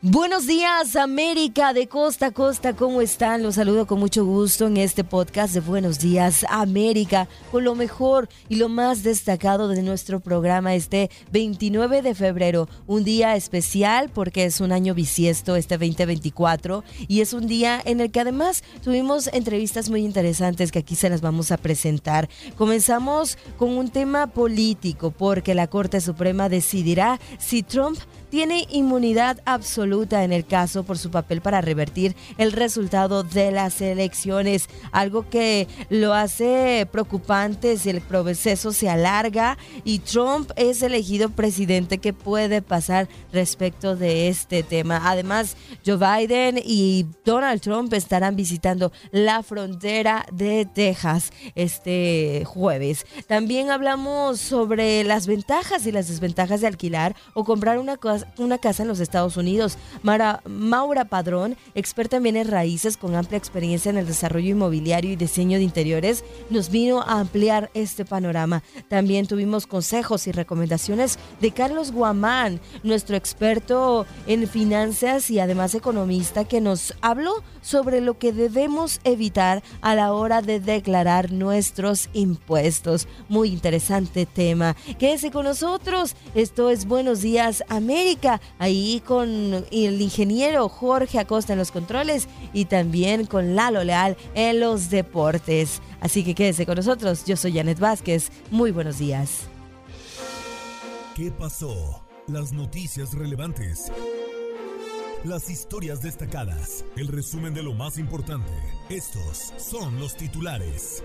Buenos días, América de costa a costa. ¿Cómo están? Los saludo con mucho gusto en este podcast de Buenos Días, América, con lo mejor y lo más destacado de nuestro programa este 29 de febrero. Un día especial porque es un año bisiesto, este 2024, y es un día en el que además tuvimos entrevistas muy interesantes que aquí se las vamos a presentar. Comenzamos con un tema político porque la Corte Suprema decidirá si Trump tiene inmunidad absoluta en el caso por su papel para revertir el resultado de las elecciones, algo que lo hace preocupante si el proceso se alarga y Trump es elegido presidente. ¿Qué puede pasar respecto de este tema? Además, Joe Biden y Donald Trump estarán visitando la frontera de Texas este jueves. También hablamos sobre las ventajas y las desventajas de alquilar o comprar una cosa una casa en los Estados Unidos. Mara, Maura Padrón, experta en bienes raíces con amplia experiencia en el desarrollo inmobiliario y diseño de interiores, nos vino a ampliar este panorama. También tuvimos consejos y recomendaciones de Carlos Guamán, nuestro experto en finanzas y además economista, que nos habló sobre lo que debemos evitar a la hora de declarar nuestros impuestos. Muy interesante tema. Quédese con nosotros. Esto es Buenos Días América. Ahí con el ingeniero Jorge Acosta en los controles y también con Lalo Leal en los deportes. Así que quédese con nosotros. Yo soy Janet Vázquez. Muy buenos días. ¿Qué pasó? Las noticias relevantes. Las historias destacadas, el resumen de lo más importante. Estos son los titulares.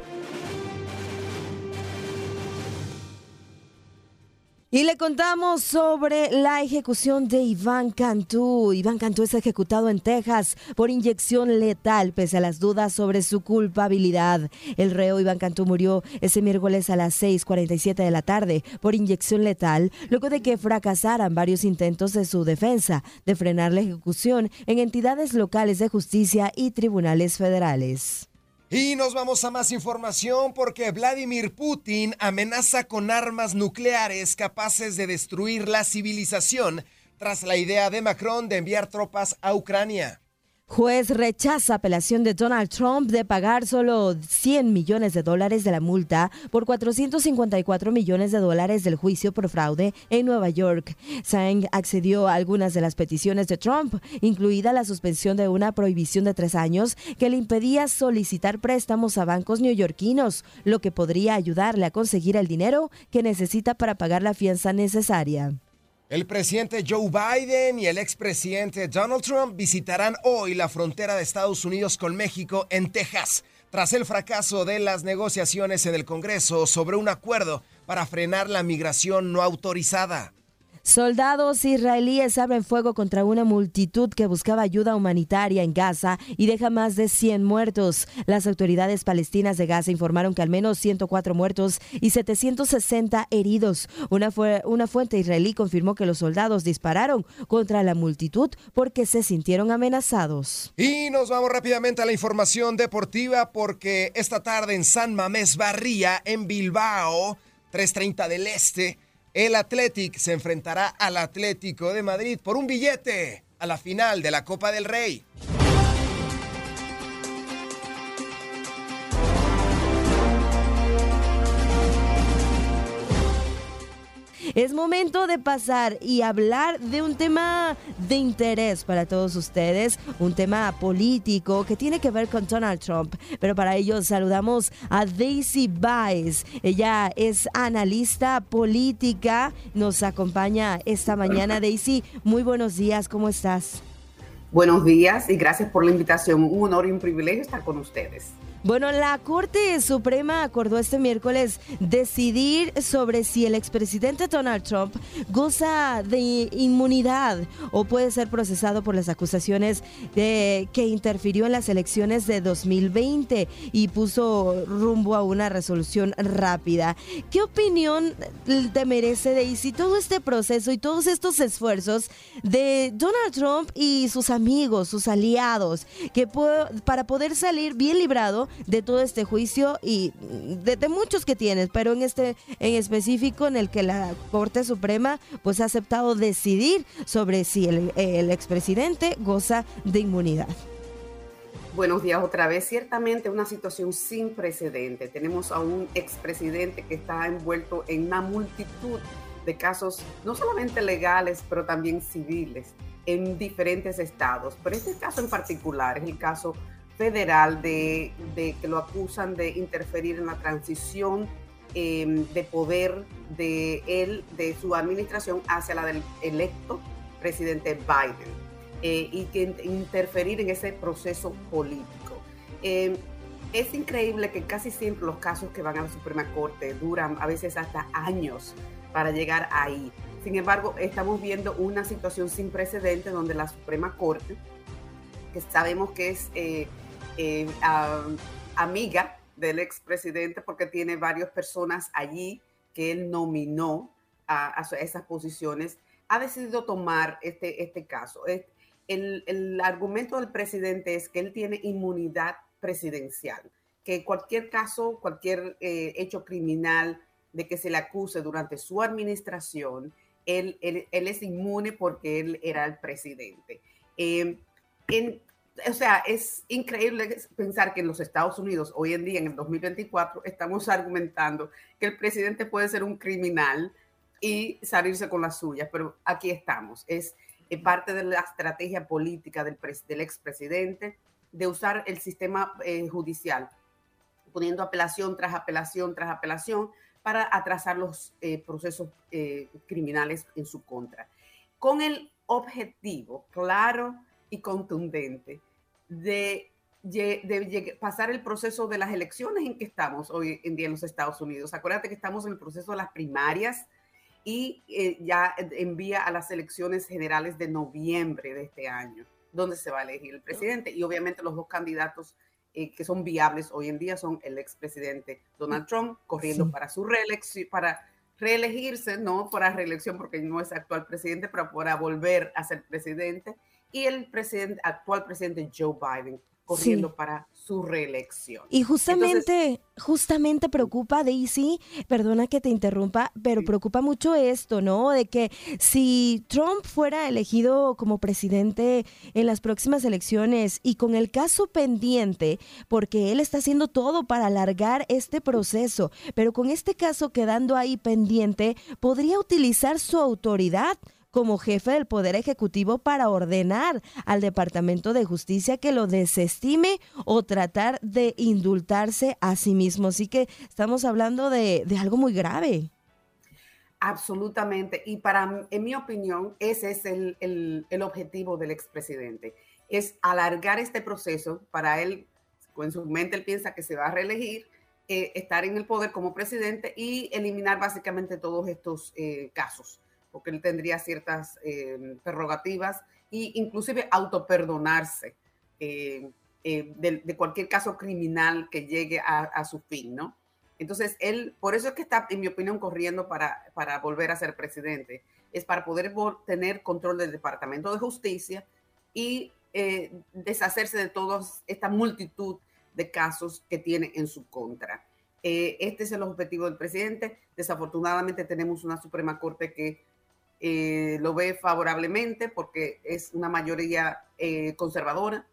Y le contamos sobre la ejecución de Iván Cantú. Iván Cantú es ejecutado en Texas por inyección letal pese a las dudas sobre su culpabilidad. El reo Iván Cantú murió ese miércoles a las 6:47 de la tarde por inyección letal luego de que fracasaran varios intentos de su defensa de frenar la ejecución en entidades locales de justicia y tribunales federales. Y nos vamos a más información porque Vladimir Putin amenaza con armas nucleares capaces de destruir la civilización tras la idea de Macron de enviar tropas a Ucrania. Juez rechaza apelación de Donald Trump de pagar solo 100 millones de dólares de la multa por 454 millones de dólares del juicio por fraude en Nueva York. Sang accedió a algunas de las peticiones de Trump, incluida la suspensión de una prohibición de tres años que le impedía solicitar préstamos a bancos neoyorquinos, lo que podría ayudarle a conseguir el dinero que necesita para pagar la fianza necesaria. El presidente Joe Biden y el expresidente Donald Trump visitarán hoy la frontera de Estados Unidos con México en Texas, tras el fracaso de las negociaciones en el Congreso sobre un acuerdo para frenar la migración no autorizada. Soldados israelíes abren fuego contra una multitud que buscaba ayuda humanitaria en Gaza y deja más de 100 muertos. Las autoridades palestinas de Gaza informaron que al menos 104 muertos y 760 heridos. Una, fuente israelí confirmó que los soldados dispararon contra la multitud porque se sintieron amenazados. Y nos vamos rápidamente a la información deportiva porque esta tarde en San Mamés Barría, en Bilbao, 3.30 del Este, el Athletic se enfrentará al Atlético de Madrid por un billete a la final de la Copa del Rey. Es momento de pasar y hablar de un tema de interés para todos ustedes, un tema político que tiene que ver con Donald Trump. Pero para ello saludamos a Daisy Baez. Ella es analista política, nos acompaña esta mañana. Daisy, muy buenos días, ¿cómo estás? Buenos días y gracias por la invitación. Un honor y un privilegio estar con ustedes. Bueno, la Corte Suprema acordó este miércoles decidir sobre si el expresidente Donald Trump goza de inmunidad o puede ser procesado por las acusaciones de que interfirió en las elecciones de 2020 y puso rumbo a una resolución rápida. ¿Qué opinión te merece, Daisy, todo este proceso y todos estos esfuerzos de Donald Trump y sus amigos, sus aliados, que para poder salir bien librado de todo este juicio y de, muchos que tienes, pero en este en específico en el que la Corte Suprema pues ha aceptado decidir sobre si el, el expresidente goza de inmunidad. Buenos días otra vez. Ciertamente una situación sin precedente. Tenemos a un expresidente que está envuelto en una multitud de casos, no solamente legales, pero también civiles, en diferentes estados. Pero este caso en particular es el caso federal de, que lo acusan de interferir en la transición em, de poder de él, de su administración hacia la del electo presidente Biden eh, y que interferir en ese proceso político. Em, es increíble que casi siempre los casos que van a la Suprema Corte duran a veces hasta años para llegar ahí. Sin embargo, estamos viendo una situación sin precedentes donde la Suprema Corte, que sabemos que es eh, eh, amiga del expresidente porque tiene varias personas allí que él nominó a, esas posiciones, ha decidido tomar este, este caso. El, el, argumento del presidente es que él tiene inmunidad presidencial, que cualquier caso, cualquier eh, hecho criminal de que se le acuse durante su administración, él, él, es inmune porque él era el presidente. Eh, en, o sea, es increíble pensar que en los Estados Unidos, hoy en día, en el 2024, estamos argumentando que el presidente puede ser un criminal y salirse con la suya, pero aquí estamos. Es eh, parte de la estrategia política del, del expresidente de usar el sistema eh, judicial, poniendo apelación tras apelación tras apelación para atrasar los eh, procesos criminales en su contra. Con el objetivo claro y contundente de, pasar el proceso de las elecciones en que estamos hoy en día en los Estados Unidos. Acuérdate que estamos en el proceso de las primarias y eh, ya envía a las elecciones generales de noviembre de este año, donde se va a elegir el presidente. Y obviamente los dos candidatos eh, que son viables hoy en día son el expresidente Donald Trump corriendo para su reelección, para reelegirse, no para reelección porque no es actual presidente, pero para volver a ser presidente y el presidente, actual presidente Joe Biden corriendo para su reelección. Y justamente, justamente preocupa, Daisy, perdona que te interrumpa, pero preocupa mucho esto, ¿no? De que si Trump fuera elegido como presidente en las próximas elecciones y con el caso pendiente, porque él está haciendo todo para alargar este proceso, pero con este caso quedando ahí pendiente, podría utilizar su autoridad como jefe del Poder Ejecutivo para ordenar al Departamento de Justicia que lo desestime o tratar de indultarse a sí mismo. Así que estamos hablando de, algo muy grave. Absolutamente. Y para, en mi opinión, ese es el, objetivo del expresidente. Es alargar este proceso para él, en su mente él piensa que se va a reelegir, eh, estar en el poder como presidente y eliminar básicamente todos estos eh, casos porque él tendría ciertas eh, prerrogativas e inclusive autoperdonarse eh, eh, de, cualquier caso criminal que llegue a, su fin, ¿no? Entonces, él, por eso es que está, en mi opinión, corriendo para, para volver a ser presidente, es para poder tener control del Departamento de Justicia y deshacerse de toda esta multitud de casos que tiene en su contra. este es el objetivo del presidente. Desafortunadamente tenemos una Suprema Corte que eh, lo ve favorablemente porque es una mayoría eh, conservadora,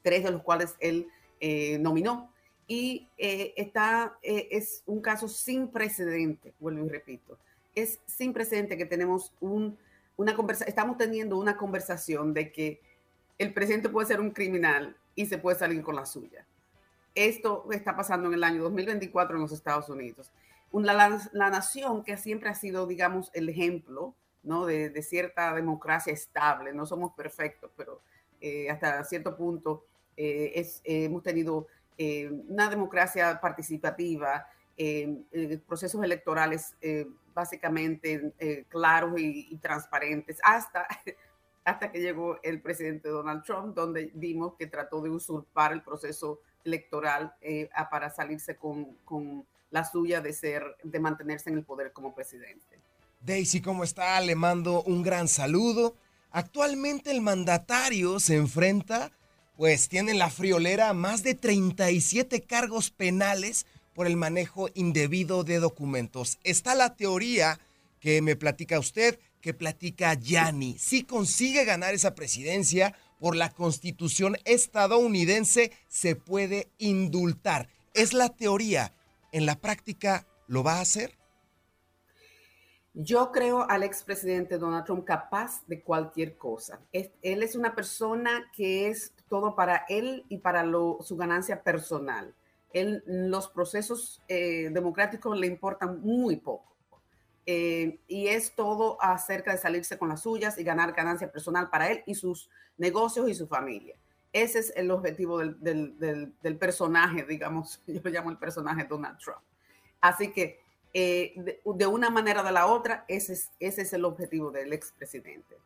tres de los cuales él eh, nominó. Y está, es un caso sin precedente, vuelvo y repito. Es sin precedente que tenemos un, una conversación, estamos teniendo una conversación de que el presidente puede ser un criminal y se puede salir con la suya. Esto está pasando en el año 2024 en los Estados Unidos la, la, nación que siempre ha sido, digamos, el ejemplo ¿no? de, cierta democracia estable. No somos perfectos, pero eh, hasta cierto punto eh, es, hemos tenido eh, una democracia participativa, procesos electorales básicamente claros y, transparentes, hasta, hasta que llegó el presidente Donald Trump, donde vimos que trató de usurpar el proceso electoral para salirse con la suya de ser, de mantenerse en el poder como presidente. Daisy, ¿cómo está? Le mando un gran saludo. Actualmente el mandatario se enfrenta, pues tiene en la friolera más de 37 cargos penales por el manejo indebido de documentos. Está la teoría que me platica usted, que platica Yanni. Si consigue ganar esa presidencia por la constitución estadounidense, se puede indultar. Es la teoría en la práctica lo va a hacer? Yo creo al expresidente Donald Trump capaz de cualquier cosa. él es una persona que es todo para él y para su ganancia personal. Él, los procesos eh, democráticos le importan muy poco. Eh, y es todo acerca de salirse con las suyas y ganar ganancia personal para él y sus negocios y su familia. Ese es el objetivo del, personaje, digamos, yo lo llamo el personaje Donald Trump. Así que eh, de, una manera o de la otra, ese es, ese es el objetivo del expresidente.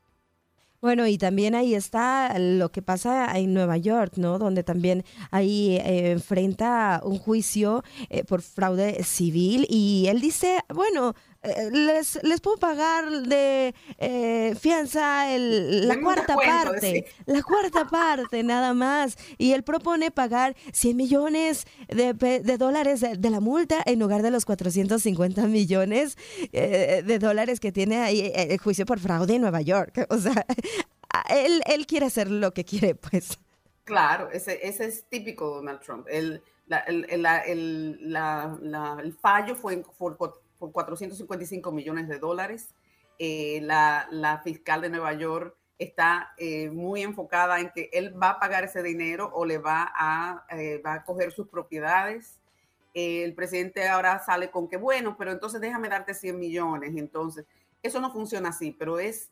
Bueno, y también ahí está lo que pasa en Nueva York, ¿no? Donde también ahí eh, enfrenta un juicio eh, por fraude civil y él dice, bueno, les, les puedo pagar de eh, fianza la cuarta parte, la cuarta parte nada más. Y él propone pagar 100 millones de, dólares de, la multa en lugar de los 450 millones eh, de dólares que tiene ahí el juicio por fraude en Nueva York. O sea, él, él quiere hacer lo que quiere, pues. Claro, ese, ese es típico Donald Trump. El, el, el fallo fue, fue por 455 millones de dólares. Eh, la, fiscal de Nueva York está eh, muy enfocada en que él va a pagar ese dinero o le va a, eh, va a coger sus propiedades. el presidente ahora sale con que, bueno, pero entonces déjame darte 100 millones. Entonces, eso no funciona así, pero es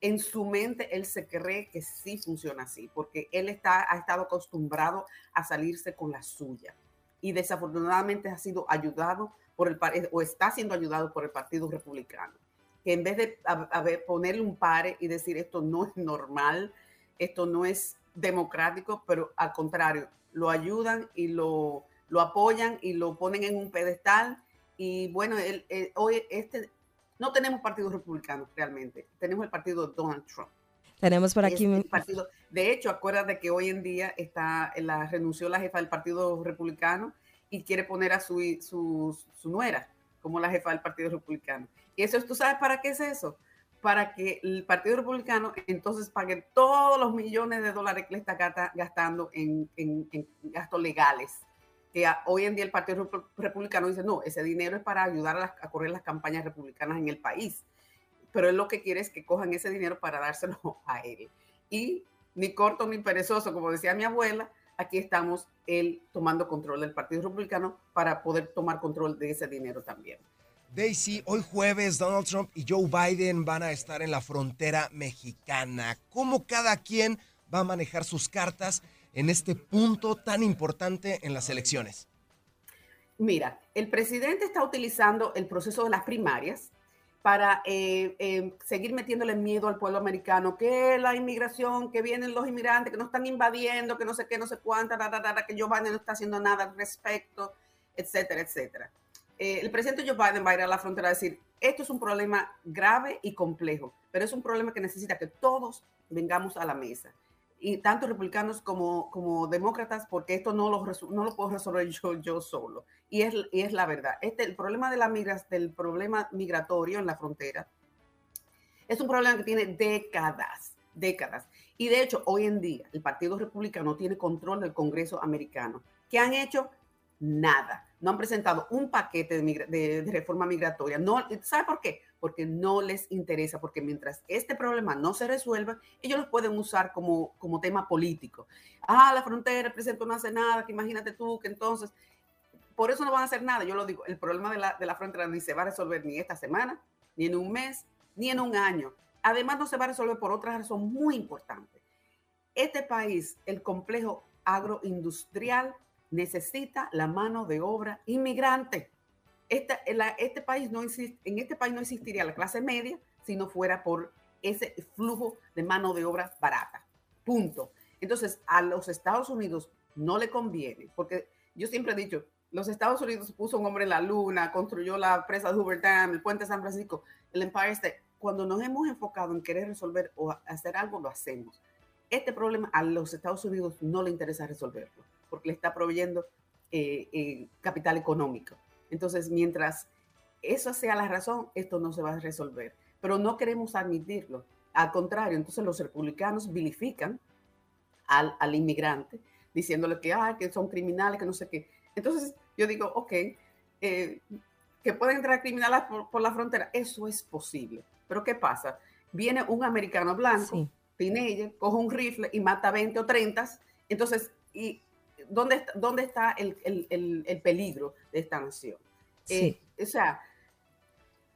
en su mente él se cree que sí funciona así, porque él está, ha estado acostumbrado a salirse con la suya y desafortunadamente ha sido ayudado por el o está siendo ayudado por el Partido Republicano, que en vez de ponerle un pare y decir esto no es normal, esto no es democrático, pero al contrario, lo ayudan y lo, lo apoyan y lo ponen en un pedestal. Y bueno, hoy este, no tenemos partido republicano realmente, tenemos el partido Donald Trump. Tenemos por aquí un partido. De hecho, acuérdate que hoy en día está la renunció la jefa del Partido Republicano y quiere poner a su, su, su nuera como la jefa del Partido Republicano. Y eso, ¿tú sabes para qué es eso? Para que el Partido Republicano entonces pague todos los millones de dólares que le está gastando en, en, gastos legales. Que hoy en día el Partido Republicano dice, no, ese dinero es para ayudar a, a correr las campañas republicanas en el país. Pero él lo que quiere es que cojan ese dinero para dárselo a él. Y ni corto ni perezoso, como decía mi abuela, aquí estamos él tomando control del Partido Republicano para poder tomar control de ese dinero también. Daisy, hoy jueves Donald Trump y Joe Biden van a estar en la frontera mexicana. ¿Cómo cada quien va a manejar sus cartas en este punto tan importante en las elecciones? Mira, el presidente está utilizando el proceso de las primarias para eh, eh, seguir metiéndole miedo al pueblo americano, que la inmigración, que vienen los inmigrantes, que no están invadiendo, que no sé qué, no sé cuánta, que Joe Biden no está haciendo nada al respecto, etcétera, etcétera. Eh, el presidente Joe Biden va a ir a la frontera a decir, esto es un problema grave y complejo, pero es un problema que necesita que todos vengamos a la mesa y tanto republicanos como, como demócratas, porque esto no lo, no lo puedo resolver yo, yo solo. Y es, y es la verdad. Este, el problema de la migras, del problema migratorio en la frontera es un problema que tiene décadas, décadas. Y de hecho, hoy en día, el Partido Republicano tiene control del Congreso americano. ¿Qué han hecho? Nada. No han presentado un paquete de, de reforma migratoria. No, ¿Sabe por qué? Porque no les interesa, porque mientras este problema no se resuelva, ellos los pueden usar como, como tema político. Ah, la frontera, el presidente no hace nada, que imagínate tú que entonces, por eso no van a hacer nada. Yo lo digo, el problema de la, de la frontera ni se va a resolver ni esta semana, ni en un mes, ni en un año. Además, no se va a resolver por otra razón muy importante. Este país, el complejo agroindustrial, necesita la mano de obra inmigrante este país no existe, en este país no existiría la clase media si no fuera por ese flujo de mano de obra barata. Punto. Entonces, a los Estados Unidos no le conviene, porque yo siempre he dicho, los Estados Unidos puso un hombre en la luna, construyó la presa de Hoover Dam, el puente de San Francisco, el Empire State. Cuando nos hemos enfocado en querer resolver o hacer algo, lo hacemos. Este problema a los Estados Unidos no le interesa resolverlo, porque le está proveyendo eh, eh, capital económico. Entonces, mientras eso sea la razón, esto no se va a resolver. Pero no queremos admitirlo. Al contrario, entonces los republicanos vilifican al, al inmigrante, diciéndole que, ah, que son criminales, que no sé qué. Entonces, yo digo, ok, eh, que pueden entrar criminales por, la frontera, eso es posible. Pero ¿qué pasa? Viene un americano blanco, sí. coge un rifle y mata 20 o 30, entonces, y ¿dónde, dónde está el, el, el, peligro de esta nación? Eh, o sea,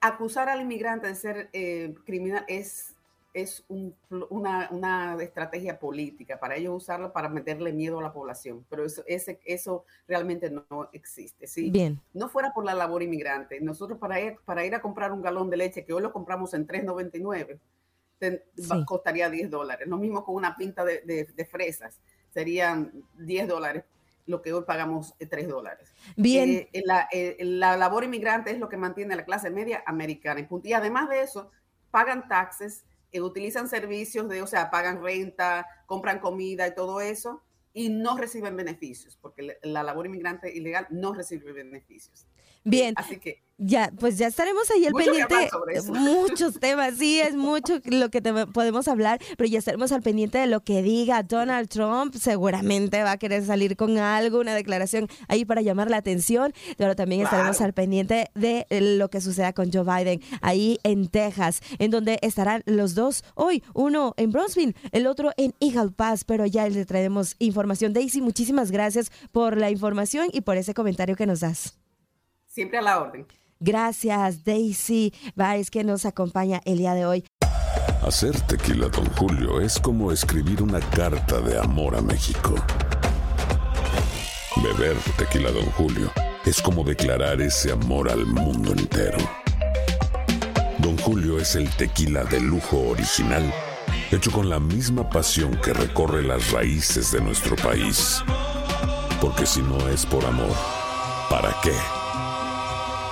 acusar al inmigrante de ser eh, criminal es, es una, una, estrategia política, para ellos usarlo para meterle miedo a la población, pero eso, ese, eso realmente no existe. ¿sí? Bien. No fuera por la labor inmigrante, nosotros para ir, para ir a comprar un galón de leche, que hoy lo compramos en 3.99, costaría 10 dólares. Lo mismo con una pinta de, de, de fresas serían 10 dólares, lo que hoy pagamos 3 dólares. Bien. Eh, eh, la, labor inmigrante es lo que mantiene a la clase media americana. Y además de eso, pagan taxes, eh, utilizan servicios de, o sea, pagan renta, compran comida y todo eso, y no reciben beneficios, porque la labor inmigrante ilegal no recibe beneficios. Bien. Así que ya, pues ya estaremos ahí al pendiente. Muchos temas, sí, es mucho lo que podemos hablar, pero ya estaremos al pendiente de lo que diga Donald Trump. Seguramente va a querer salir con algo, una declaración ahí para llamar la atención, pero también estaremos al pendiente de lo que suceda con Joe Biden ahí en Texas, en donde estarán los dos hoy, uno en Bronzeville, el otro en Eagle Pass, pero ya le traemos información. Daisy, muchísimas gracias por la información y por ese comentario que nos das. Siempre a la orden. Gracias, Daisy Baez, que nos acompaña el día de hoy. Hacer tequila, don Julio, es como escribir una carta de amor a México. Beber tequila, don Julio, es como declarar ese amor al mundo entero. Don Julio es el tequila de lujo original, hecho con la misma pasión que recorre las raíces de nuestro país. Porque si no es por amor, ¿para qué?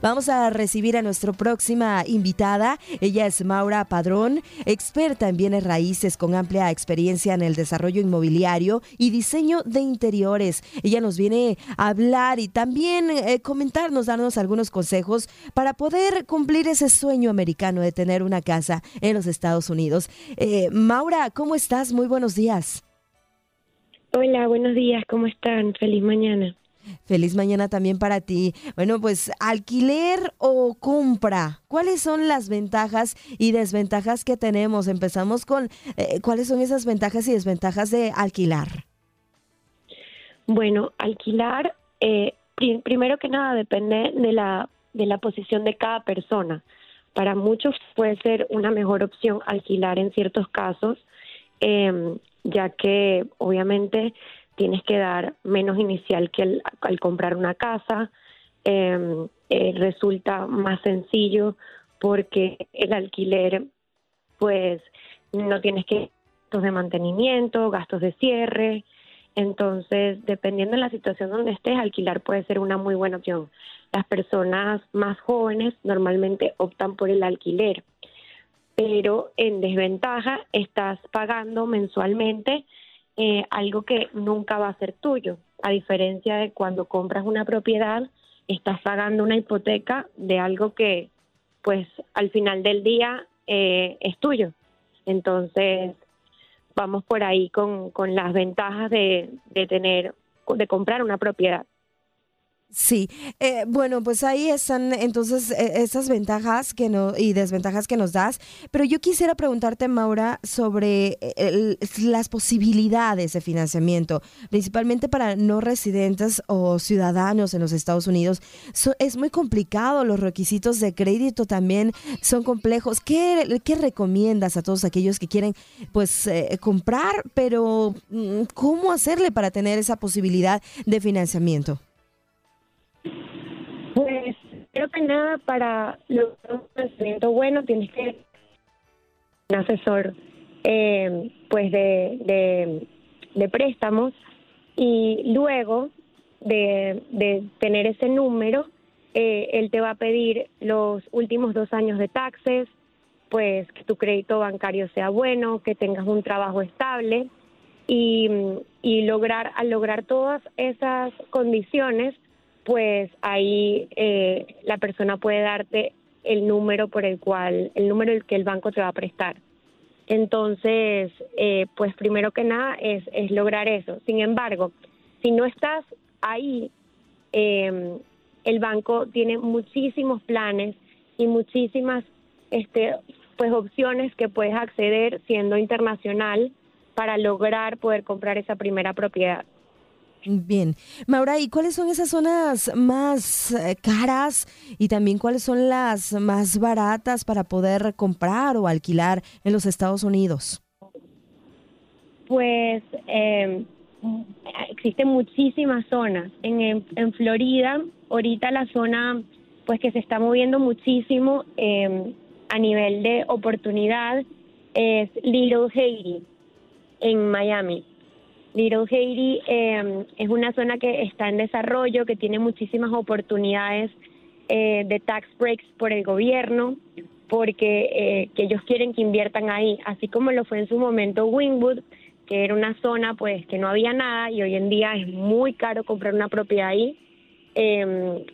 Vamos a recibir a nuestra próxima invitada. Ella es Maura Padrón, experta en bienes raíces con amplia experiencia en el desarrollo inmobiliario y diseño de interiores. Ella nos viene a hablar y también eh, comentarnos, darnos algunos consejos para poder cumplir ese sueño americano de tener una casa en los Estados Unidos. Eh, Maura, ¿cómo estás? Muy buenos días. Hola, buenos días, ¿cómo están? Feliz mañana. Feliz mañana también para ti. Bueno, pues alquiler o compra, ¿cuáles son las ventajas y desventajas que tenemos? Empezamos con eh, cuáles son esas ventajas y desventajas de alquilar. Bueno, alquilar, eh, primero que nada, depende de la, de la posición de cada persona. Para muchos puede ser una mejor opción alquilar en ciertos casos. Eh, ya que obviamente tienes que dar menos inicial que al comprar una casa. Em, eh, resulta más sencillo porque el alquiler, pues no tienes que gastos de mantenimiento, gastos de cierre. Entonces, dependiendo de la situación donde estés, alquilar puede ser una muy buena opción. Las personas más jóvenes normalmente optan por el alquiler pero en desventaja estás pagando mensualmente eh, algo que nunca va a ser tuyo, a diferencia de cuando compras una propiedad, estás pagando una hipoteca de algo que pues al final del día eh, es tuyo. Entonces, vamos por ahí con, con las ventajas de, de tener, de comprar una propiedad. Sí, eh, bueno, pues ahí están entonces e, esas ventajas que no, y desventajas que nos das, pero yo quisiera preguntarte, Maura, sobre eh, las posibilidades de financiamiento, principalmente para no residentes o ciudadanos en los Estados Unidos. es muy complicado, los requisitos de crédito también son complejos. ¿Qué, qué recomiendas a todos aquellos que quieren pues eh, comprar, pero mm, cómo hacerle para tener esa posibilidad de financiamiento? Creo que nada para lograr un conocimiento bueno tienes que un asesor eh, pues de, de, préstamos y luego de, de tener ese número eh, él te va a pedir los últimos dos años de taxes pues que tu crédito bancario sea bueno que tengas un trabajo estable y, y lograr al lograr todas esas condiciones pues ahí eh, la persona puede darte el número por el cual, el número el que el banco te va a prestar. Entonces, eh, pues primero que nada es, es, lograr eso. Sin embargo, si no estás ahí, em, el banco tiene muchísimos planes y muchísimas este, pues opciones que puedes acceder siendo internacional para lograr poder comprar esa primera propiedad. Bien. Maura, ¿y cuáles son esas zonas más eh, caras y también cuáles son las más baratas para poder comprar o alquilar en los Estados Unidos? Pues eh, existen muchísimas zonas. En, en, Florida, ahorita la zona pues que se está moviendo muchísimo em, a nivel de oportunidad es Little Haiti en Miami Little Haiti em, es una zona que está en desarrollo, que tiene muchísimas oportunidades eh, de tax breaks por el gobierno, porque eh, que ellos quieren que inviertan ahí, así como lo fue en su momento Wingwood, que era una zona pues que no había nada y hoy en día es muy caro comprar una propiedad ahí. Eh,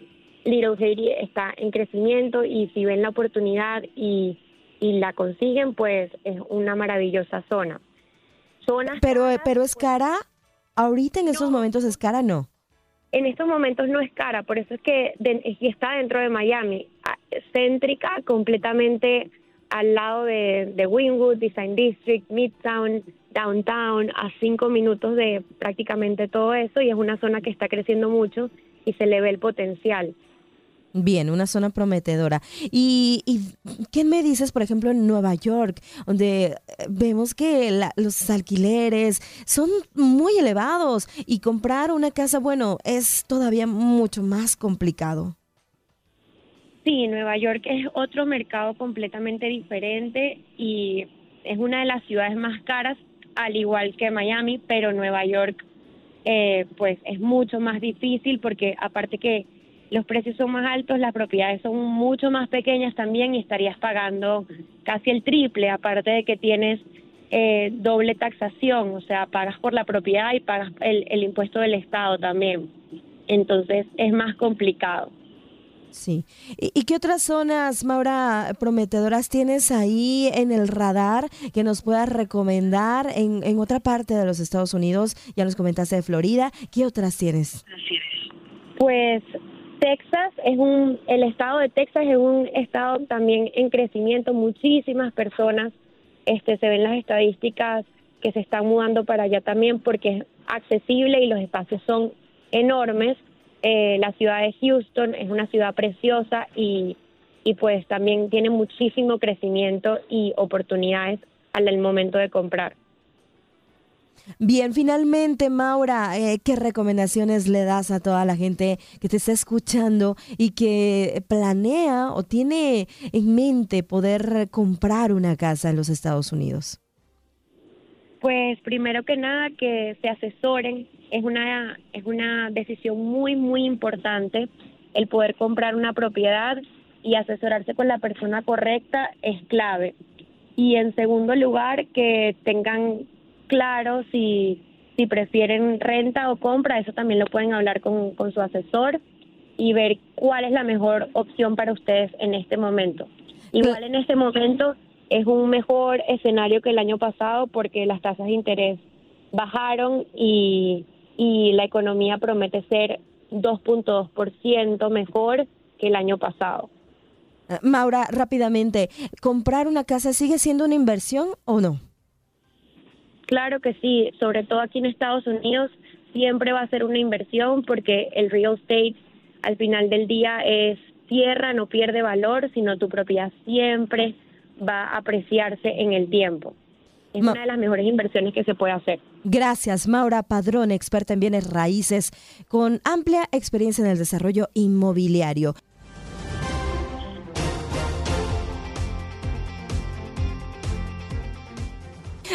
Little Haiti está en crecimiento y si ven la oportunidad y, y la consiguen, pues es una maravillosa zona pero, pero es cara, ahorita en esos momentos es cara, ¿no? En estos momentos no es cara, por eso es que está dentro de Miami, céntrica, completamente al lado de, de Wynwood, Design District, Midtown, Downtown, a cinco minutos de prácticamente todo eso y es una zona que está creciendo mucho y se le ve el potencial. Bien, una zona prometedora. ¿Y, qué me dices, por ejemplo, en Nueva York, donde eh, vemos que los alquileres son muy elevados y comprar una casa, bueno, es todavía mucho más complicado? Sí, Nueva York es otro mercado completamente diferente y es una de las ciudades más caras, al igual que Miami, pero Nueva York, eh, pues es mucho más difícil porque aparte que los precios son más altos, las propiedades son mucho más pequeñas también y estarías pagando casi el triple, aparte de que tienes eh, doble taxación, o sea, pagas por la propiedad y pagas el, el impuesto del Estado también. Entonces es más complicado. Sí. ¿Y, qué otras zonas, Maura, prometedoras tienes ahí en el radar que nos puedas recomendar en, en otra parte de los Estados Unidos? Ya nos comentaste de Florida. ¿Qué otras tienes? Pues Texas es un, el estado de Texas es un estado también en crecimiento. Muchísimas personas, este, se ven las estadísticas que se están mudando para allá también porque es accesible y los espacios son enormes eh, la ciudad de Houston es una ciudad preciosa y, y pues también tiene muchísimo crecimiento y oportunidades al momento de comprar. Bien, finalmente, Maura, eh, ¿qué recomendaciones le das a toda la gente que te está escuchando y que planea o tiene en mente poder comprar una casa en los Estados Unidos? Pues primero que nada que se asesoren, es una, es una decisión muy, muy importante el poder comprar una propiedad y asesorarse con la persona correcta es clave. Y en segundo lugar, que tengan claro si, si prefieren renta o compra, eso también lo pueden hablar con, con su asesor y ver cuál es la mejor opción para ustedes en este momento. Igual en este momento es un mejor escenario que el año pasado porque las tasas de interés bajaron y, y la economía promete ser 2.2% mejor que el año pasado. Eh, Maura, rápidamente, ¿comprar una casa sigue siendo una inversión o no? Claro que sí, sobre todo aquí en Estados Unidos siempre va a ser una inversión porque el real estate al final del día es tierra, no pierde valor, sino tu propiedad siempre va a apreciarse en el tiempo. Es una de las mejores inversiones que se puede hacer. Gracias, Maura Padrón, experta en bienes raíces, con amplia experiencia en el desarrollo inmobiliario.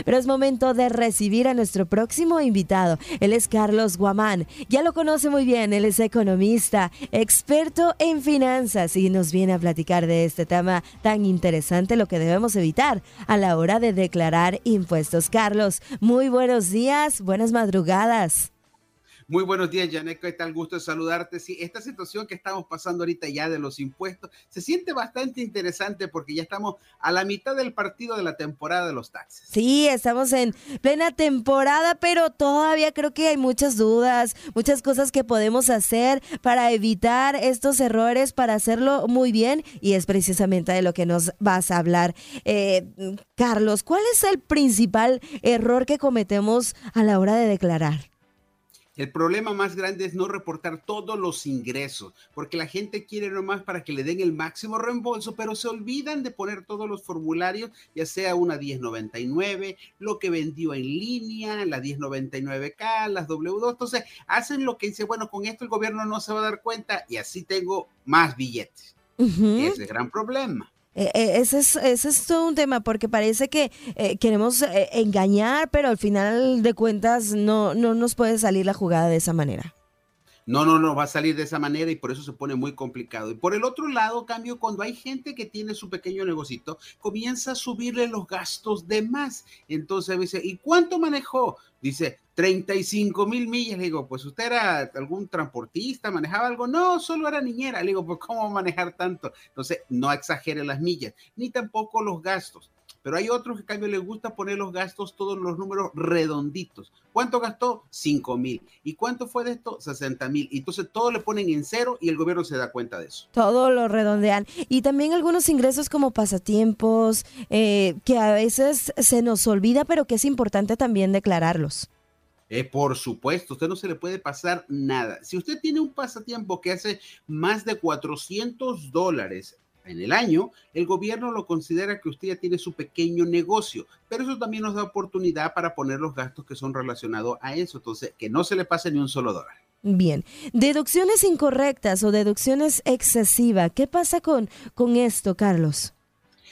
Pero es momento de recibir a nuestro próximo invitado. Él es Carlos Guamán. Ya lo conoce muy bien, él es economista, experto en finanzas y nos viene a platicar de este tema tan interesante, lo que debemos evitar a la hora de declarar impuestos. Carlos, muy buenos días, buenas madrugadas. Muy buenos días, Janet. ¿Qué tal? Gusto de saludarte. Sí, esta situación que estamos pasando ahorita ya de los impuestos se siente bastante interesante porque ya estamos a la mitad del partido de la temporada de los taxes. Sí, estamos en plena temporada, pero todavía creo que hay muchas dudas, muchas cosas que podemos hacer para evitar estos errores, para hacerlo muy bien y es precisamente de lo que nos vas a hablar. Eh, Carlos, ¿cuál es el principal error que cometemos a la hora de declarar? El problema más grande es no reportar todos los ingresos, porque la gente quiere nomás para que le den el máximo reembolso, pero se olvidan de poner todos los formularios, ya sea una 1099, lo que vendió en línea, la 1099K, las W2. Entonces, hacen lo que dice, bueno, con esto el gobierno no se va a dar cuenta y así tengo más billetes. Ese es el gran problema. Eh, eh, ese, es, ese es todo un tema porque parece que eh, queremos engañar, pero al final de cuentas no, no nos puede salir la jugada de esa manera. No, no, no va a salir de esa manera y por eso se pone muy complicado. Y por el otro lado, cambio, cuando hay gente que tiene su pequeño negocito, comienza a subirle los gastos de más. Entonces dice, ¿y cuánto manejó? Dice, 35 mil millas. Le digo, pues usted era algún transportista, manejaba algo. No, solo era niñera. Le digo, pues ¿cómo manejar tanto? Entonces, no exagere las millas, ni tampoco los gastos. Pero hay otros que, cambio, les gusta poner los gastos, todos los números redonditos. ¿Cuánto gastó? 5 mil. ¿Y cuánto fue de esto? 60 mil. Entonces todo le ponen en cero y el gobierno se da cuenta de eso. Todo lo redondean. Y también algunos ingresos como pasatiempos, eh, que a veces se nos olvida, pero que es importante también declararlos. Eh, por supuesto, usted no se le puede pasar nada. Si usted tiene un pasatiempo que hace más de 400 dólares en el año, el gobierno lo considera que usted ya tiene su pequeño negocio, pero eso también nos da oportunidad para poner los gastos que son relacionados a eso, entonces que no se le pase ni un solo dólar. Bien, deducciones incorrectas o deducciones excesivas, ¿qué pasa con, con esto, Carlos?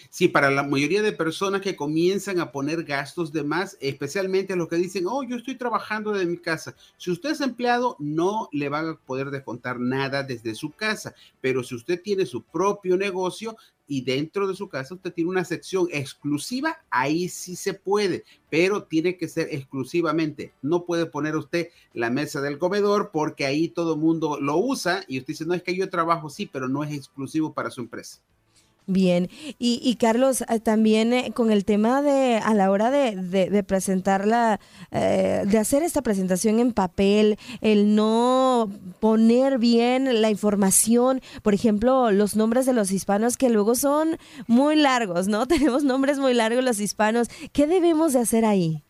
Sí, para la mayoría de personas que comienzan a poner gastos de más, especialmente los que dicen, oh, yo estoy trabajando de mi casa. Si usted es empleado, no le van a poder descontar nada desde su casa, pero si usted tiene su propio negocio, y dentro de su casa usted tiene una sección exclusiva, ahí sí se puede, pero tiene que ser exclusivamente. No puede poner usted la mesa del comedor porque ahí todo el mundo lo usa y usted dice, no es que yo trabajo, sí, pero no es exclusivo para su empresa. Bien, y, Carlos, eh, también eh, con el tema de a la hora de, presentarla, eh, de hacer esta presentación en papel, el no poner bien la información, por ejemplo, los nombres de los hispanos que luego son muy largos, ¿no? Tenemos nombres muy largos los hispanos. ¿Qué debemos de hacer ahí?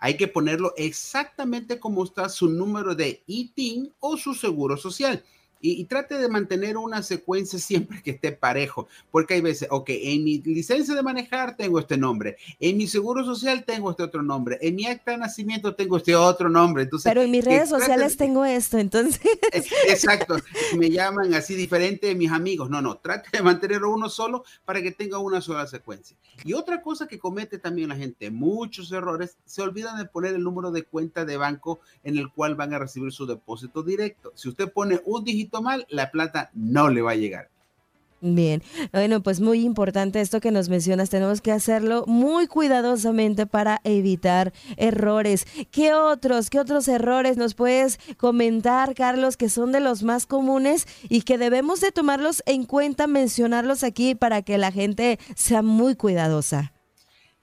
Hay que ponerlo exactamente como está su número de ITIN o su seguro social y, trate de mantener una secuencia siempre que esté parejo, porque hay veces, ok, en mi licencia de manejar tengo este nombre, en mi seguro social tengo este otro nombre, en mi acta de nacimiento tengo este otro nombre. Entonces, Pero en mis redes sociales tengo esto, entonces. Exacto, me llaman así diferente de mis amigos. No, no, trate de mantenerlo uno solo para que tenga una sola secuencia. Y otra cosa que comete también la gente, muchos errores, se olvidan de poner el número de cuenta de banco en el cual van a recibir su depósito directo. Si usted pone un dígito mal, la plata no le va a llegar. Bien, bueno, pues muy importante esto que nos mencionas, tenemos que hacerlo muy cuidadosamente para evitar errores. ¿Qué otros, qué otros errores nos puedes comentar, Carlos, que son de los más comunes y que debemos de tomarlos en cuenta, mencionarlos aquí para que la gente sea muy cuidadosa?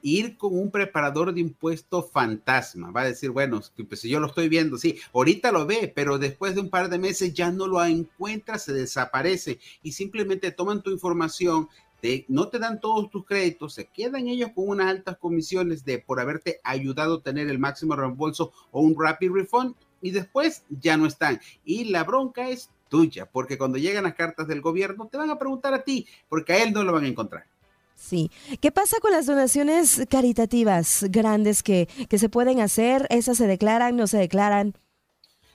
Ir con un preparador de impuesto fantasma. Va a decir, bueno, pues yo lo estoy viendo, sí, ahorita lo ve, pero después de un par de meses ya no lo encuentra, se desaparece y simplemente toman tu información. no te dan todos tus créditos, se quedan ellos con unas altas comisiones de por haberte ayudado a tener el máximo reembolso o un rapid refund y después ya no están. Y la bronca es tuya, porque cuando llegan las cartas del gobierno te van a preguntar a ti, porque a él no lo van a encontrar. Sí. ¿Qué pasa con las donaciones caritativas grandes que, que se pueden hacer? ¿Esas se declaran, no se declaran?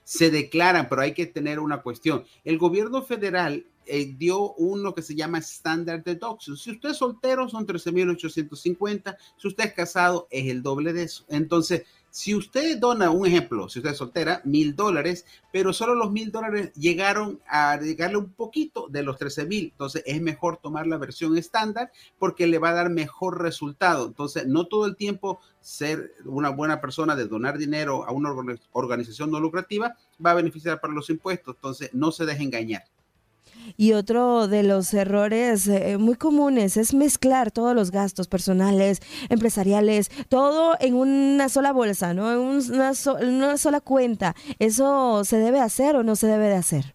Se declaran, pero hay que tener una cuestión. El gobierno federal eh, dio uno que se llama Standard Deduction. Si usted es soltero, son 13.850. Si usted es casado, es el doble de eso. Entonces, si usted dona un ejemplo, si usted es soltera, mil dólares, pero solo los mil dólares llegaron a llegarle un poquito de los 13 mil, entonces es mejor tomar la versión estándar porque le va a dar mejor resultado. Entonces, no todo el tiempo ser una buena persona de donar dinero a una organización no lucrativa va a beneficiar para los impuestos. Entonces, no se deje engañar. Y otro de los errores eh, muy comunes es mezclar todos los gastos personales, empresariales, todo en una sola bolsa, ¿no? En una, una sola cuenta. ¿Eso se debe hacer o no se debe de hacer?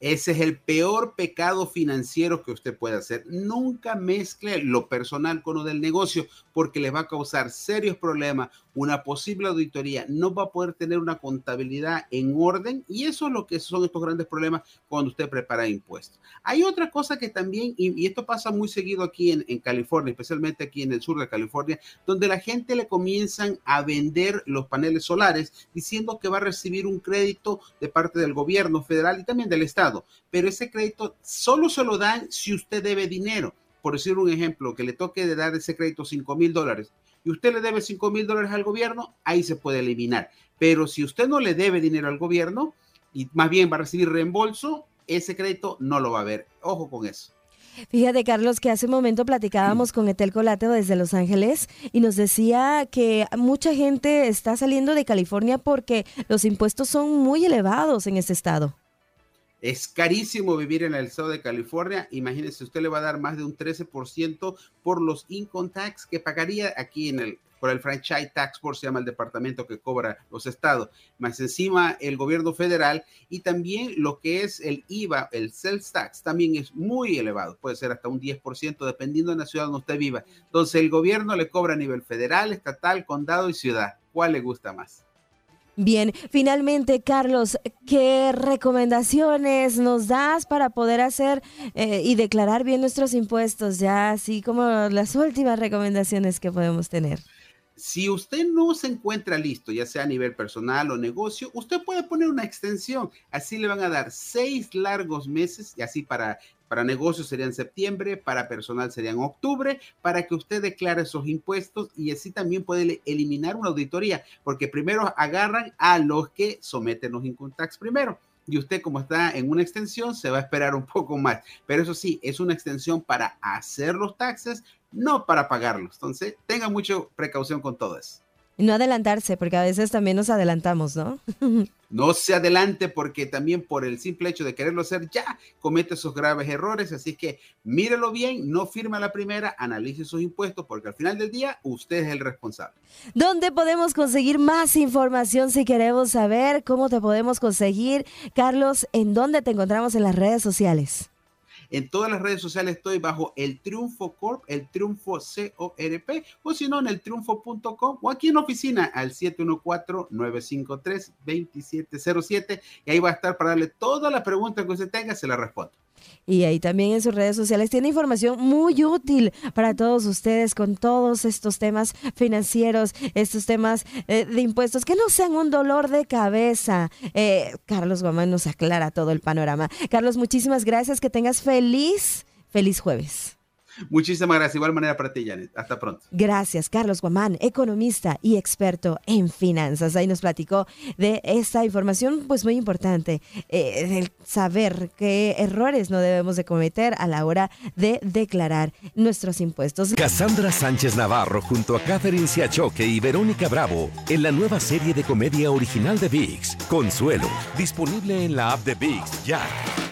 Ese es el peor pecado financiero que usted puede hacer. Nunca mezcle lo personal con lo del negocio porque le va a causar serios problemas, una posible auditoría, no va a poder tener una contabilidad en orden y eso es lo que son estos grandes problemas cuando usted prepara impuestos. Hay otra cosa que también, y, esto pasa muy seguido aquí en, en, California, especialmente aquí en el sur de California, donde la gente le comienzan a vender los paneles solares diciendo que va a recibir un crédito de parte del gobierno federal y también del estado, pero ese crédito solo se lo dan si usted debe dinero por decir un ejemplo, que le toque de dar ese crédito 5 mil dólares y usted le debe 5 mil dólares al gobierno, ahí se puede eliminar. Pero si usted no le debe dinero al gobierno y más bien va a recibir reembolso, ese crédito no lo va a ver. Ojo con eso. Fíjate, Carlos, que hace un momento platicábamos con Etel Colateo desde Los Ángeles y nos decía que mucha gente está saliendo de California porque los impuestos son muy elevados en ese estado. Es carísimo vivir en el estado de California. Imagínese, usted le va a dar más de un 13% por los income tax que pagaría aquí en el por el franchise tax por se llama el departamento que cobra los estados, más encima el gobierno federal y también lo que es el IVA, el sales tax, también es muy elevado, puede ser hasta un 10% dependiendo de la ciudad donde usted viva. Entonces el gobierno le cobra a nivel federal, estatal, condado y ciudad. ¿Cuál le gusta más? Bien, finalmente, Carlos, ¿qué recomendaciones nos das para poder hacer eh, y declarar bien nuestros impuestos? Ya así como las últimas recomendaciones que podemos tener. Si usted no se encuentra listo, ya sea a nivel personal o negocio, usted puede poner una extensión. Así le van a dar seis largos meses y así para Para negocios sería en septiembre, para personal sería en octubre, para que usted declare esos impuestos y así también puede eliminar una auditoría, porque primero agarran a los que someten los income tax primero y usted como está en una extensión se va a esperar un poco más. Pero eso sí, es una extensión para hacer los taxes, no para pagarlos. Entonces, tenga mucha precaución con todo eso. No adelantarse, porque a veces también nos adelantamos, ¿no? no se adelante porque también por el simple hecho de quererlo hacer ya comete esos graves errores. Así que mírelo bien, no firma la primera, analice sus impuestos porque al final del día usted es el responsable. ¿Dónde podemos conseguir más información si queremos saber cómo te podemos conseguir? Carlos, ¿en dónde te encontramos en las redes sociales? En todas las redes sociales estoy bajo el Triunfo Corp, el Triunfo CORP, o si no, en el triunfo.com o aquí en oficina al 714-953-2707. Y ahí va a estar para darle todas las preguntas que usted tenga, se la respondo. Y ahí también en sus redes sociales tiene información muy útil para todos ustedes con todos estos temas financieros, estos temas eh, de impuestos, que no sean un dolor de cabeza. Eh, Carlos Guamán nos aclara todo el panorama. Carlos, muchísimas gracias, que tengas feliz, feliz jueves. Muchísimas gracias. Igual manera para ti, Janet. Hasta pronto. Gracias, Carlos Guamán, economista y experto en finanzas. Ahí nos platicó de esta información, pues muy importante, eh, saber qué errores no debemos de cometer a la hora de declarar nuestros impuestos. Cassandra Sánchez Navarro junto a Catherine Siachoque y Verónica Bravo en la nueva serie de comedia original de VIX, Consuelo, disponible en la app de VIX ya.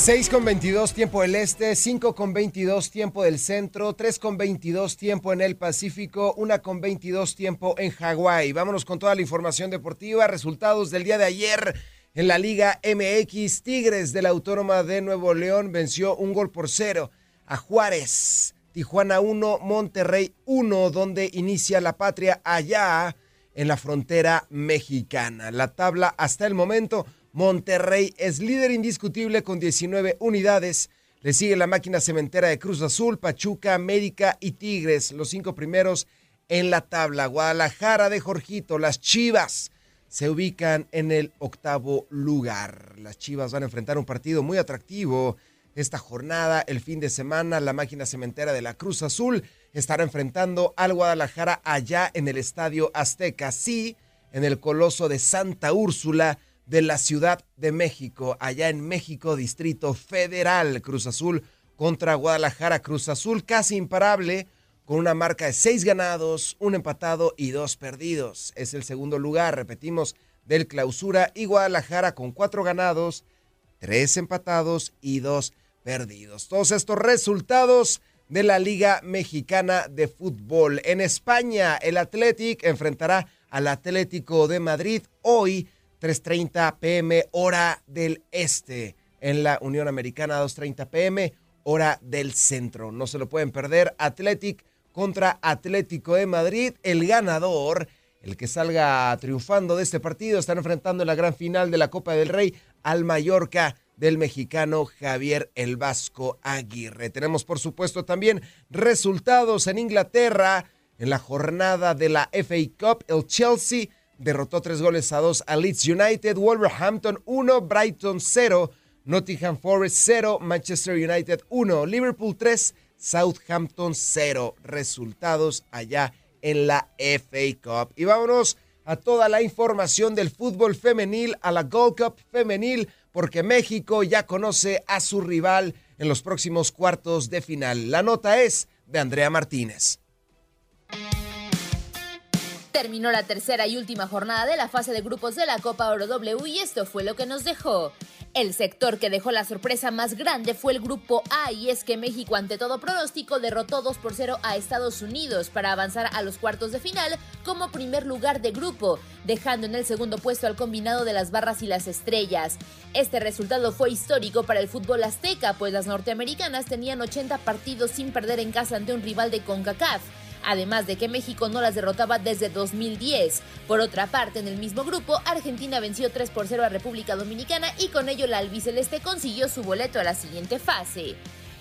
Seis con 22 tiempo del este, 5 con 22 tiempo del centro, 3 con 22 tiempo en el Pacífico, 1 con 22 tiempo en Hawái. Vámonos con toda la información deportiva, resultados del día de ayer en la Liga MX. Tigres de la Autónoma de Nuevo León venció un gol por cero a Juárez. Tijuana 1, Monterrey 1, donde inicia la patria allá en la frontera mexicana. La tabla hasta el momento Monterrey es líder indiscutible con 19 unidades. Le sigue la máquina cementera de Cruz Azul, Pachuca, América y Tigres, los cinco primeros en la tabla. Guadalajara de Jorgito, las Chivas se ubican en el octavo lugar. Las Chivas van a enfrentar un partido muy atractivo esta jornada, el fin de semana. La máquina cementera de la Cruz Azul estará enfrentando al Guadalajara allá en el Estadio Azteca, sí, en el Coloso de Santa Úrsula de la Ciudad de México, allá en México, Distrito Federal, Cruz Azul contra Guadalajara, Cruz Azul casi imparable, con una marca de seis ganados, un empatado y dos perdidos. Es el segundo lugar, repetimos, del clausura y Guadalajara con cuatro ganados, tres empatados y dos perdidos. Todos estos resultados de la Liga Mexicana de Fútbol. En España, el Athletic enfrentará al Atlético de Madrid hoy 3.30 pm hora del este en la Unión Americana 2.30 pm hora del centro. No se lo pueden perder. Athletic contra Atlético de Madrid. El ganador, el que salga triunfando de este partido, están enfrentando en la gran final de la Copa del Rey al Mallorca del mexicano Javier El Vasco Aguirre. Tenemos por supuesto también resultados en Inglaterra en la jornada de la FA Cup. El Chelsea derrotó tres goles a dos a Leeds United, Wolverhampton 1, Brighton 0, Nottingham Forest 0, Manchester United 1, Liverpool 3, Southampton 0. Resultados allá en la FA Cup. Y vámonos a toda la información del fútbol femenil, a la Gold Cup femenil, porque México ya conoce a su rival en los próximos cuartos de final. La nota es de Andrea Martínez. Terminó la tercera y última jornada de la fase de grupos de la Copa Oro W y esto fue lo que nos dejó. El sector que dejó la sorpresa más grande fue el grupo A y es que México ante todo pronóstico derrotó 2 por 0 a Estados Unidos para avanzar a los cuartos de final como primer lugar de grupo, dejando en el segundo puesto al combinado de las barras y las estrellas. Este resultado fue histórico para el fútbol azteca, pues las norteamericanas tenían 80 partidos sin perder en casa ante un rival de CONCACAF además de que México no las derrotaba desde 2010. Por otra parte, en el mismo grupo, Argentina venció 3 por 0 a República Dominicana y con ello la albiceleste consiguió su boleto a la siguiente fase.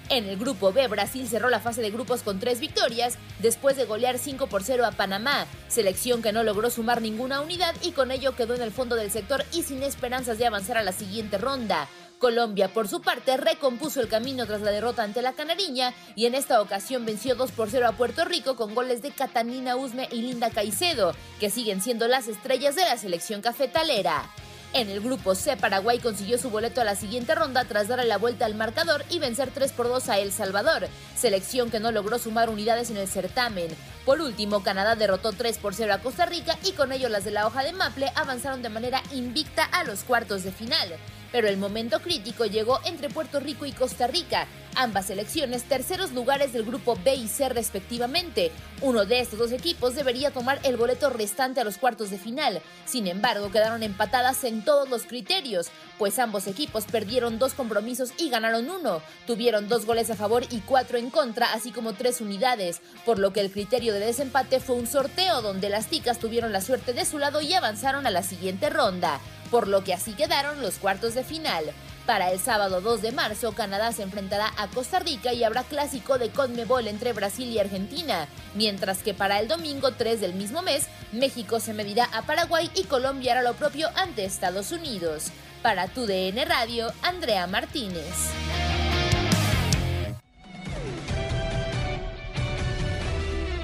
En el grupo B, Brasil cerró la fase de grupos con tres victorias después de golear 5 por 0 a Panamá, selección que no logró sumar ninguna unidad y con ello quedó en el fondo del sector y sin esperanzas de avanzar a la siguiente ronda. Colombia, por su parte, recompuso el camino tras la derrota ante la Canariña y en esta ocasión venció 2 por 0 a Puerto Rico con goles de Catalina Usme y Linda Caicedo, que siguen siendo las estrellas de la selección cafetalera. En el grupo C, Paraguay consiguió su boleto a la siguiente ronda tras darle la vuelta al marcador y vencer 3 por 2 a El Salvador, selección que no logró sumar unidades en el certamen. Por último, Canadá derrotó 3 por 0 a Costa Rica y con ello las de la hoja de Maple avanzaron de manera invicta a los cuartos de final pero el momento crítico llegó entre Puerto Rico y Costa Rica, ambas selecciones terceros lugares del grupo B y C respectivamente. Uno de estos dos equipos debería tomar el boleto restante a los cuartos de final. Sin embargo, quedaron empatadas en todos los criterios, pues ambos equipos perdieron dos compromisos y ganaron uno. Tuvieron dos goles a favor y cuatro en contra, así como tres unidades, por lo que el criterio de desempate fue un sorteo donde las ticas tuvieron la suerte de su lado y avanzaron a la siguiente ronda por lo que así quedaron los cuartos de final. Para el sábado 2 de marzo, Canadá se enfrentará a Costa Rica y habrá clásico de Conmebol entre Brasil y Argentina, mientras que para el domingo 3 del mismo mes, México se medirá a Paraguay y Colombia hará lo propio ante Estados Unidos. Para tu DN Radio, Andrea Martínez.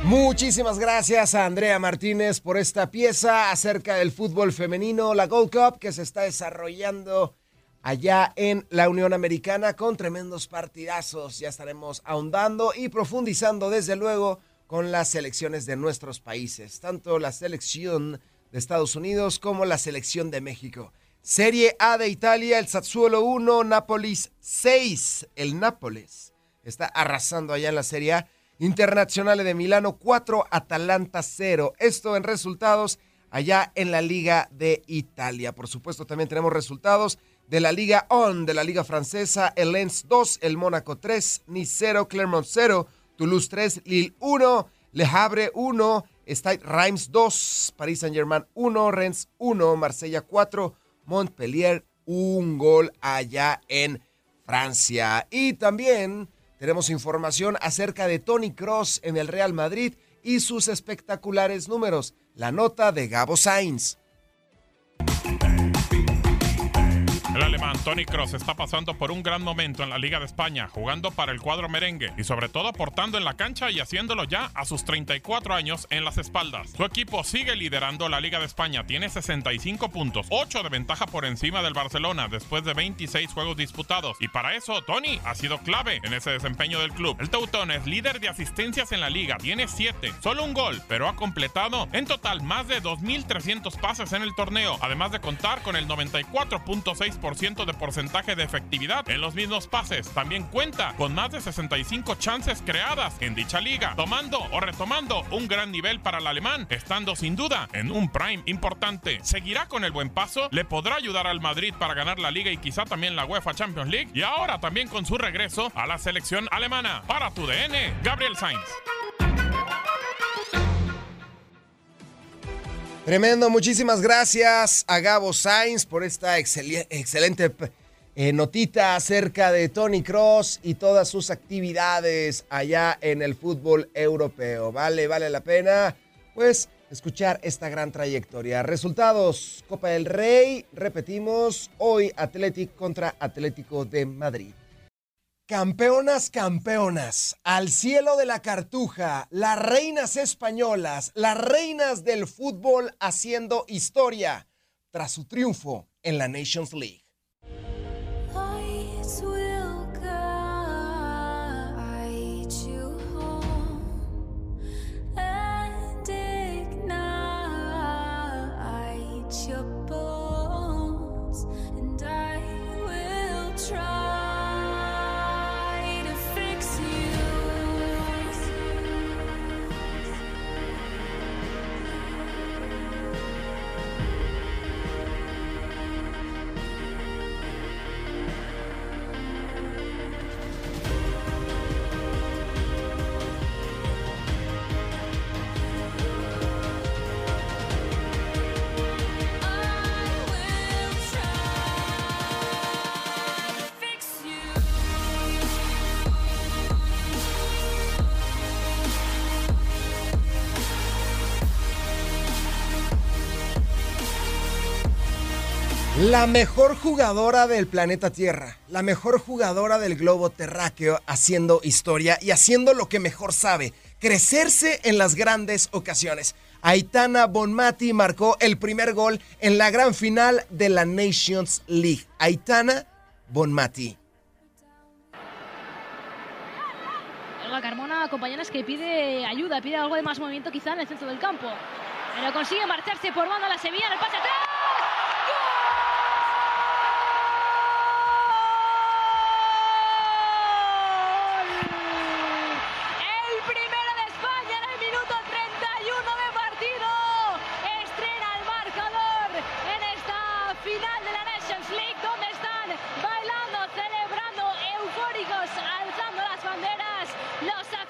Muchísimas gracias a Andrea Martínez por esta pieza acerca del fútbol femenino, la Gold Cup que se está desarrollando allá en la Unión Americana con tremendos partidazos. Ya estaremos ahondando y profundizando desde luego con las selecciones de nuestros países, tanto la selección de Estados Unidos como la selección de México. Serie A de Italia, el Sassuolo 1, Nápoles 6. El Nápoles está arrasando allá en la Serie A. Internacionales de Milano 4, Atalanta 0. Esto en resultados allá en la Liga de Italia. Por supuesto, también tenemos resultados de la Liga On, de la Liga Francesa, el Lens 2, el Mónaco 3, Nice 0, Clermont 0, Toulouse 3, Lille 1, Le Havre 1, Stade Reims 2, Paris Saint-Germain 1, Rennes 1, Marsella 4, Montpellier un gol allá en Francia. Y también tenemos información acerca de Tony Cross en el Real Madrid y sus espectaculares números. La nota de Gabo Sainz. El alemán Tony Cross está pasando por un gran momento en la Liga de España, jugando para el cuadro merengue y sobre todo aportando en la cancha y haciéndolo ya a sus 34 años en las espaldas. Su equipo sigue liderando la Liga de España, tiene 65 puntos, 8 de ventaja por encima del Barcelona después de 26 juegos disputados y para eso Tony ha sido clave en ese desempeño del club. El Teutón es líder de asistencias en la liga, tiene 7, solo un gol, pero ha completado en total más de 2.300 pases en el torneo, además de contar con el 94.6 99% de porcentaje de efectividad en los mismos pases. También cuenta con más de 65 chances creadas en dicha liga, tomando o retomando un gran nivel para el alemán, estando sin duda en un prime importante. ¿Seguirá con el buen paso? ¿Le podrá ayudar al Madrid para ganar la liga y quizá también la UEFA Champions League? Y ahora también con su regreso a la selección alemana. Para tu DN, Gabriel Sainz. Tremendo, muchísimas gracias a Gabo Sainz por esta excelente eh, notita acerca de Tony Cross y todas sus actividades allá en el fútbol europeo. Vale, vale la pena, pues, escuchar esta gran trayectoria. Resultados, Copa del Rey, repetimos, hoy Atlético contra Atlético de Madrid. Campeonas, campeonas, al cielo de la cartuja, las reinas españolas, las reinas del fútbol haciendo historia tras su triunfo en la Nations League. La mejor jugadora del planeta Tierra, la mejor jugadora del globo terráqueo haciendo historia y haciendo lo que mejor sabe, crecerse en las grandes ocasiones. Aitana Bonmati marcó el primer gol en la gran final de la Nations League. Aitana Bonmati. Olga Carmona, compañeras que pide ayuda, pide algo de más movimiento quizá en el centro del campo. Pero consigue marcharse por la Sevilla, el pase atrás.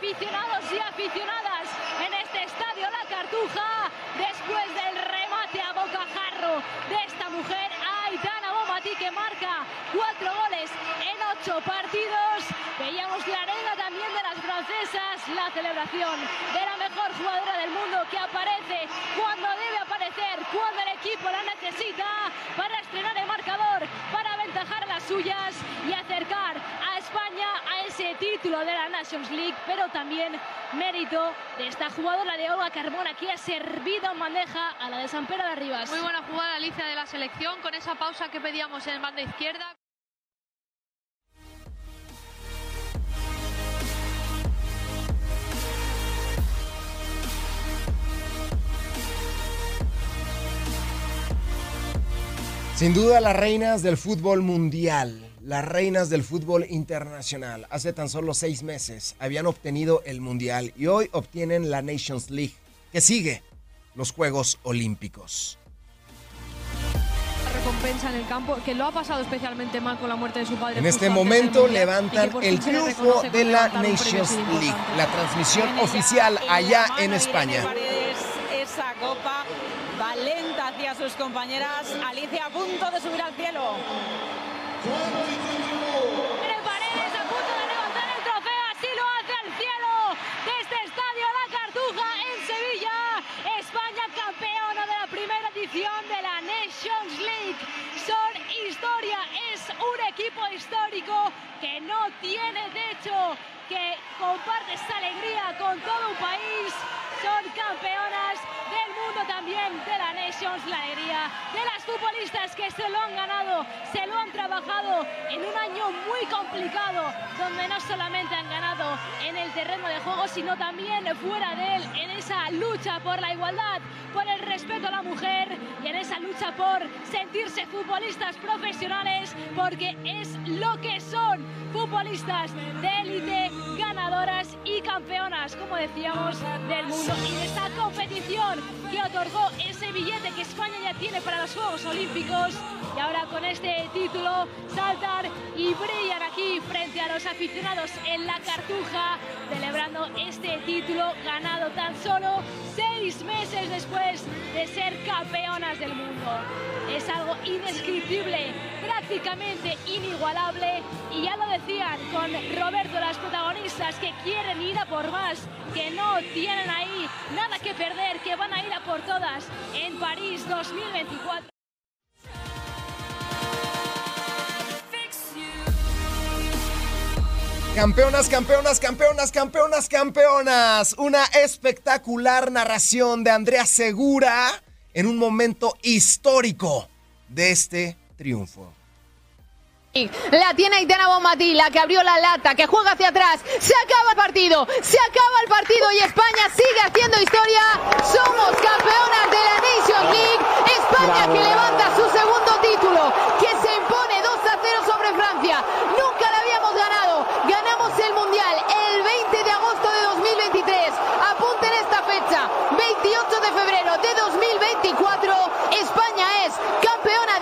aficionados y aficionadas en este estadio La Cartuja después del remate a bocajarro de esta mujer Aitana Bomati que marca cuatro goles en ocho partidos. Veíamos la arena también de las francesas, la celebración de la mejor jugadora del mundo que aparece cuando debe aparecer, cuando el equipo la necesita para estrenar el marcador, para aventajar las suyas y acercar a España a ese título de la Nations League, pero también mérito de esta jugadora de Olga Carmona que ha servido en bandeja a la de San Pedro de Rivas. Muy buena jugada Alicia de la selección con esa pausa que pedíamos en banda izquierda. Sin duda las reinas del fútbol mundial, las reinas del fútbol internacional, hace tan solo seis meses habían obtenido el mundial y hoy obtienen la Nations League, que sigue los Juegos Olímpicos. recompensa en el campo, que lo ha pasado especialmente mal con la muerte de su padre. En este momento levantan el triunfo de la Nations League, la transmisión oficial allá en España. Esa copa Valenta hacia sus compañeras. Alicia a punto de subir al cielo. De de de de histórico que no tiene que comparte esta alegría con todo un país. Son campeonas del mundo también de la Nations, la alegría de las futbolistas que se lo han ganado, se lo han trabajado en un año muy complicado, donde no solamente han ganado en el terreno de juego, sino también fuera de él, en esa lucha por la igualdad, por el respeto a la mujer y en esa lucha por sentirse futbolistas profesionales, porque es lo que son futbolistas de élite, ganadoras y campeonas, como decíamos, del mundo. Y de esta competición que otorgó ese billete que España ya tiene para los Juegos Olímpicos. Y ahora con este título saltan y brillan aquí frente a los aficionados en la Cartuja, celebrando este título ganado tan solo seis meses después de ser campeonas del mundo. Es algo indescriptible, prácticamente inigualable y ya lo decían con Roberto las protagonistas que quieren ir a por más, que no tienen ahí nada que perder, que van a ir a por todas en París 2024. Campeonas, campeonas, campeonas, campeonas, campeonas. Una espectacular narración de Andrea Segura en un momento histórico de este triunfo. La tiene Aitana Bonmatí, la que abrió la lata, que juega hacia atrás. Se acaba el partido, se acaba el partido y España sigue haciendo historia. Somos campeonas de la Nations League. España que levanta su segundo título, que se impone 2 a 0 sobre Francia. Nunca la habíamos ganado. Ganamos el Mundial el 20 de agosto de 2023. Apunten esta fecha, 28 de febrero de 2024. España es campeona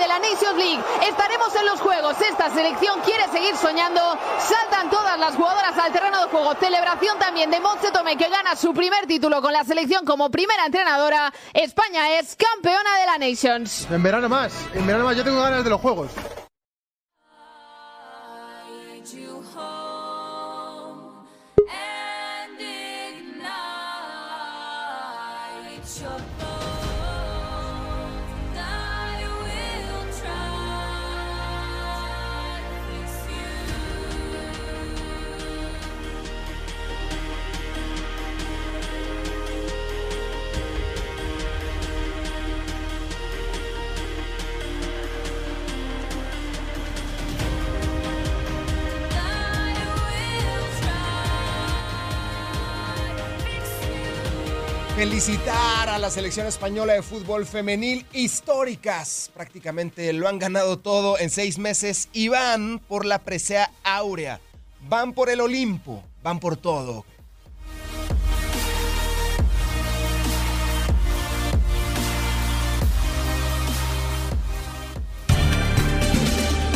de la Nations League. Estaremos en los Juegos. Esta selección quiere seguir soñando. Saltan todas las jugadoras al terreno de juego. Celebración también de Montse Tomé, que gana su primer título con la selección como primera entrenadora. España es campeona de la Nations. En verano más, en verano más. Yo tengo ganas de los Juegos. Felicitar a la selección española de fútbol femenil históricas. Prácticamente lo han ganado todo en seis meses y van por la presea áurea. Van por el Olimpo. Van por todo.